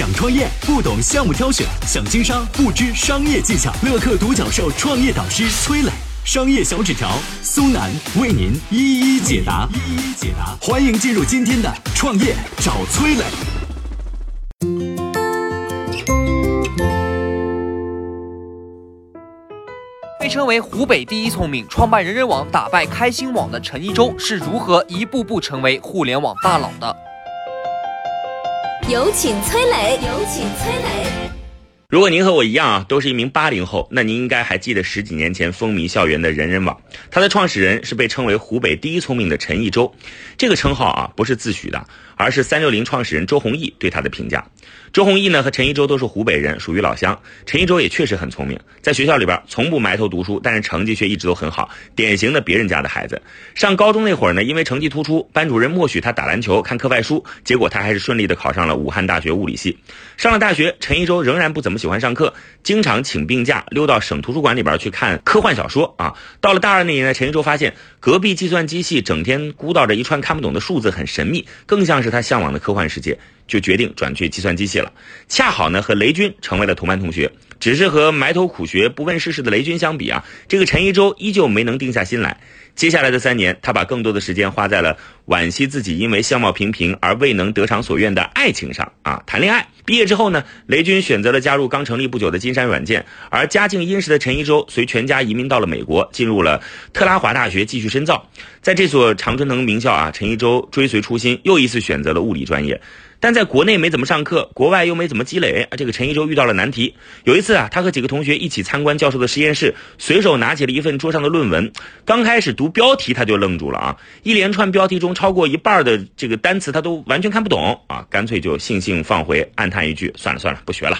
想创业不懂项目挑选，想经商不知商业技巧。乐客独角兽创业导师崔磊，商业小纸条苏南为您一一解答。一一解答，欢迎进入今天的创业找崔磊。被称为湖北第一聪明，创办人人网、打败开心网的陈一舟是如何一步步成为互联网大佬的？有请崔磊，有请崔磊。如果您和我一样啊，都是一名八零后，那您应该还记得十几年前风靡校园的人人网，它的创始人是被称为湖北第一聪明的陈一舟。这个称号啊，不是自诩的，而是三六零创始人周鸿祎对他的评价。周鸿祎呢和陈一舟都是湖北人，属于老乡。陈一舟也确实很聪明，在学校里边从不埋头读书，但是成绩却一直都很好，典型的别人家的孩子。上高中那会儿呢，因为成绩突出，班主任默许他打篮球、看课外书，结果他还是顺利的考上了武汉大学物理系。上了大学，陈一舟仍然不怎么喜欢上课，经常请病假溜到省图书馆里边去看科幻小说啊。到了大二那年呢，陈一舟发现隔壁计算机系整天鼓捣着一串看不懂的数字，很神秘，更像是他向往的科幻世界。就决定转去计算机系了，恰好呢和雷军成为了同班同学。只是和埋头苦学、不问世事的雷军相比啊，这个陈一舟依旧没能定下心来。接下来的三年，他把更多的时间花在了惋惜自己因为相貌平平而未能得偿所愿的爱情上啊，谈恋爱。毕业之后呢，雷军选择了加入刚成立不久的金山软件，而家境殷实的陈一舟随全家移民到了美国，进入了特拉华大学继续深造。在这所常春藤名校啊，陈一舟追随初心，又一次选择了物理专业。但在国内没怎么上课，国外又没怎么积累，啊这个陈一舟遇到了难题。有一次啊，他和几个同学一起参观教授的实验室，随手拿起了一份桌上的论文，刚开始读标题他就愣住了啊，一连串标题中超过一半的这个单词他都完全看不懂啊，干脆就悻悻放回，暗叹一句：算了算了，不学了。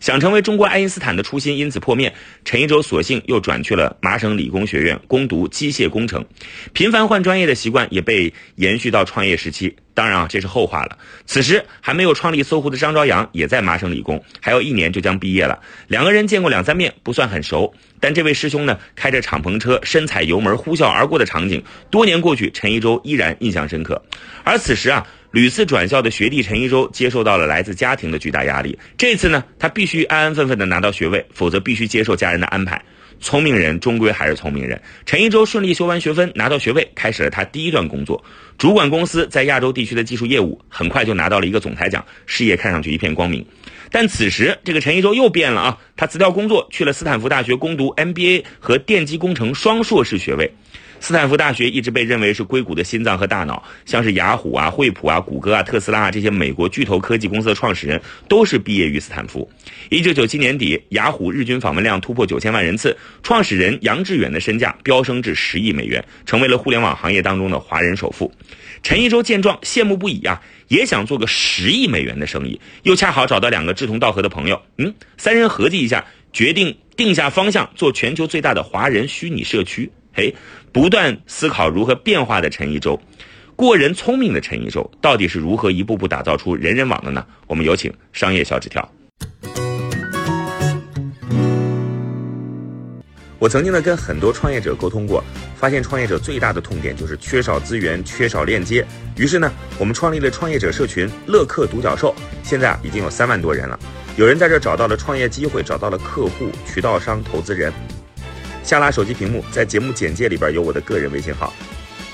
想成为中国爱因斯坦的初心因此破灭，陈一舟索性又转去了麻省理工学院攻读机械工程，频繁换专业的习惯也被延续到创业时期。当然啊，这是后话了。此时还没有创立搜狐的张朝阳也在麻省理工，还有一年就将毕业了。两个人见过两三面，不算很熟。但这位师兄呢，开着敞篷车，深踩油门，呼啸而过的场景，多年过去，陈一舟依然印象深刻。而此时啊，屡次转校的学弟陈一舟接受到了来自家庭的巨大压力。这次呢，他必须安安分分的拿到学位，否则必须接受家人的安排。聪明人终归还是聪明人。陈一舟顺利修完学分，拿到学位，开始了他第一段工作，主管公司在亚洲地区的技术业务，很快就拿到了一个总裁奖，事业看上去一片光明。但此时，这个陈一舟又变了啊，他辞掉工作，去了斯坦福大学攻读 MBA 和电机工程双硕士学位。斯坦福大学一直被认为是硅谷的心脏和大脑，像是雅虎啊、惠普啊、谷歌啊、特斯拉啊这些美国巨头科技公司的创始人都是毕业于斯坦福。一九九七年底，雅虎日均访问量突破九千万人次，创始人杨致远的身价飙升至十亿美元，成为了互联网行业当中的华人首富。陈一舟见状羡慕不已啊，也想做个十亿美元的生意，又恰好找到两个志同道合的朋友，嗯，三人合计一下，决定定下方向，做全球最大的华人虚拟社区。嘿，不断思考如何变化的陈一舟，过人聪明的陈一舟，到底是如何一步步打造出人人网的呢？我们有请商业小纸条。我曾经呢跟很多创业者沟通过，发现创业者最大的痛点就是缺少资源、缺少链接。于是呢，我们创立了创业者社群乐客独角兽，现在啊已经有三万多人了。有人在这找到了创业机会，找到了客户、渠道商、投资人。下拉手机屏幕，在节目简介里边有我的个人微信号，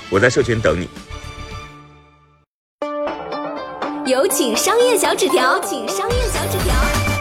我在社群等你。有请商业小纸条，请商业小纸条。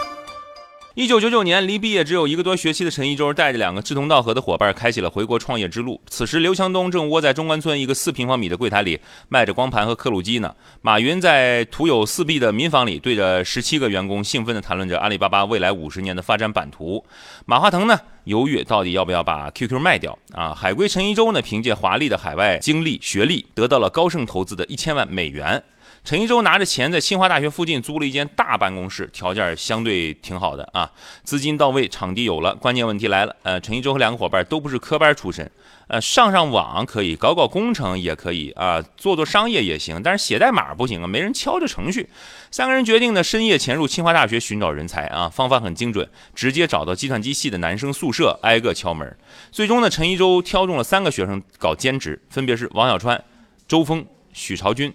一九九九年，离毕业只有一个多学期的陈一舟，带着两个志同道合的伙伴，开启了回国创业之路。此时，刘强东正窝在中关村一个四平方米的柜台里，卖着光盘和刻录机呢。马云在徒有四壁的民房里，对着十七个员工兴奋地谈论着阿里巴巴未来五十年的发展版图。马化腾呢，犹豫到底要不要把 QQ 卖掉啊？海归陈一舟呢，凭借华丽的海外经历、学历，得到了高盛投资的一千万美元。陈一舟拿着钱在清华大学附近租了一间大办公室，条件相对挺好的啊，资金到位，场地有了，关键问题来了，呃，陈一舟和两个伙伴都不是科班出身，呃，上上网可以，搞搞工程也可以啊，做做商业也行，但是写代码不行啊，没人敲这程序。三个人决定呢，深夜潜入清华大学寻找人才啊，方法很精准，直接找到计算机系的男生宿舍，挨个敲门。最终呢，陈一舟挑中了三个学生搞兼职，分别是王小川、周峰、许朝军。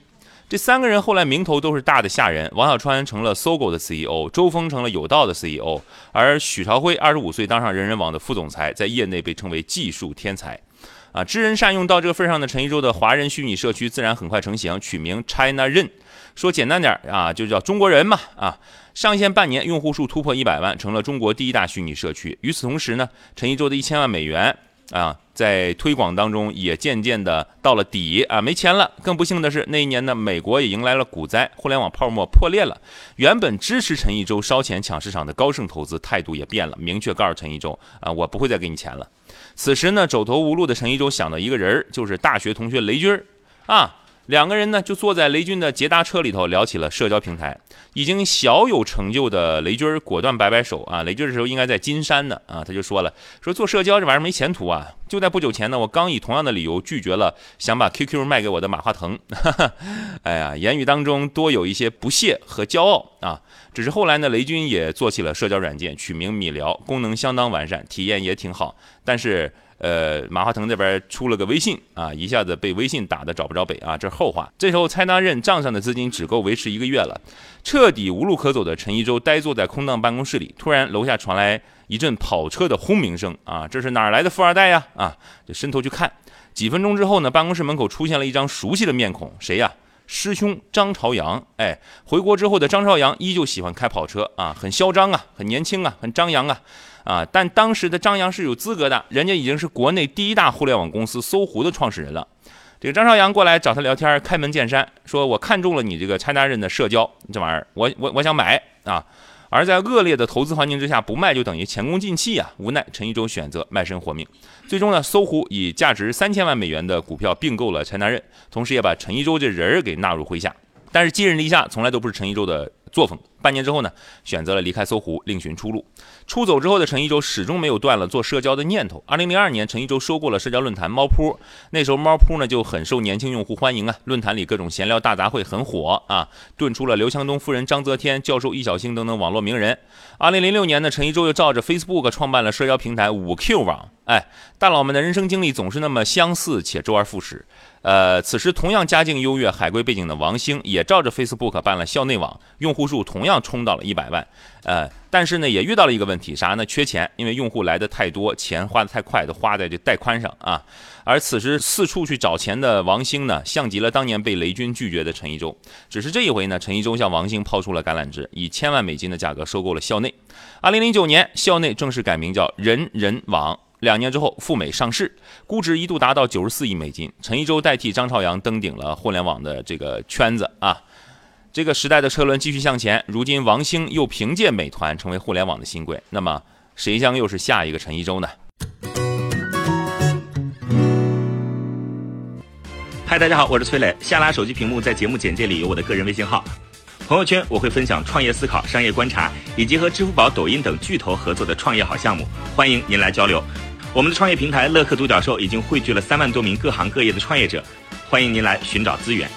这三个人后来名头都是大的吓人，王小川成了搜狗的 CEO，周峰成了有道的 CEO，而许朝辉二十五岁当上人人网的副总裁，在业内被称为技术天才。啊，知人善用到这个份上的陈一舟的华人虚拟社区自然很快成型，取名 China Ren，，说简单点啊，就叫中国人嘛啊。上线半年，用户数突破一百万，成了中国第一大虚拟社区。与此同时呢，陈一舟的一千万美元啊，在推广当中也渐渐的到了底啊，没钱了。更不幸的是，那一年呢，美国也迎来了股灾，互联网泡沫破裂了。原本支持陈一舟烧钱抢市场的高盛投资态度也变了，明确告诉陈一舟啊，我不会再给你钱了。此时呢，走投无路的陈一舟想到一个人儿，就是大学同学雷军儿啊。两个人呢，就坐在雷军的捷达车里头聊起了社交平台。已经小有成就的雷军果断摆摆手啊，雷军这时候应该在金山呢啊，他就说了，说做社交这玩意儿没前途啊。就在不久前呢，我刚以同样的理由拒绝了想把 QQ 卖给我的马化腾。哎呀，言语当中多有一些不屑和骄傲啊。只是后来呢，雷军也做起了社交软件，取名米聊，功能相当完善，体验也挺好。但是。呃，马化腾这边出了个微信啊，一下子被微信打的找不着北啊，这是后话。这时候蔡大任账上的资金只够维持一个月了，彻底无路可走的陈一舟呆坐在空荡办公室里，突然楼下传来一阵跑车的轰鸣声啊，这是哪来的富二代呀？啊，就伸头去看，几分钟之后呢，办公室门口出现了一张熟悉的面孔，谁呀？师兄张朝阳。哎，回国之后的张朝阳依旧喜欢开跑车啊，很嚣张啊，很年轻啊，很张扬啊。啊！但当时的张扬是有资格的，人家已经是国内第一大互联网公司搜狐的创始人了。这个张朝阳过来找他聊天，开门见山说：“我看中了你这个拆家人的社交这玩意儿，我我我想买啊！”而在恶劣的投资环境之下，不卖就等于前功尽弃啊！无奈陈一舟选择卖身活命，最终呢，搜狐以价值三千万美元的股票并购了拆家人，同时也把陈一舟这人儿给纳入麾下。但是寄人篱下从来都不是陈一舟的作风。半年之后呢，选择了离开搜狐，另寻出路。出走之后的陈一舟始终没有断了做社交的念头。二零零二年，陈一舟收购了社交论坛猫扑，那时候猫扑呢就很受年轻用户欢迎啊，论坛里各种闲聊大杂烩很火啊，炖出了刘强东夫人、章泽天、教授易小星等等网络名人。二零零六年呢，陈一舟又照着 Facebook 创办了社交平台五 Q 网。哎，大佬们的人生经历总是那么相似且周而复始。呃，此时同样家境优越、海归背景的王兴也照着 Facebook 办了校内网，用户数同样。冲到了一百万，呃，但是呢，也遇到了一个问题，啥呢？缺钱，因为用户来的太多，钱花的太快，都花在这带宽上啊。而此时四处去找钱的王兴呢，像极了当年被雷军拒绝的陈一舟。只是这一回呢，陈一舟向王兴抛出了橄榄枝，以千万美金的价格收购了校内。二零零九年，校内正式改名叫人人网。两年之后赴美上市，估值一度达到九十四亿美金。陈一舟代替张朝阳登顶了互联网的这个圈子啊。这个时代的车轮继续向前，如今王兴又凭借美团成为互联网的新贵，那么谁将又是下一个陈一舟呢？嗨，大家好，我是崔磊。下拉手机屏幕，在节目简介里有我的个人微信号，朋友圈我会分享创业思考、商业观察，以及和支付宝、抖音等巨头合作的创业好项目，欢迎您来交流。我们的创业平台乐客独角兽已经汇聚了三万多名各行各业的创业者，欢迎您来寻找资源。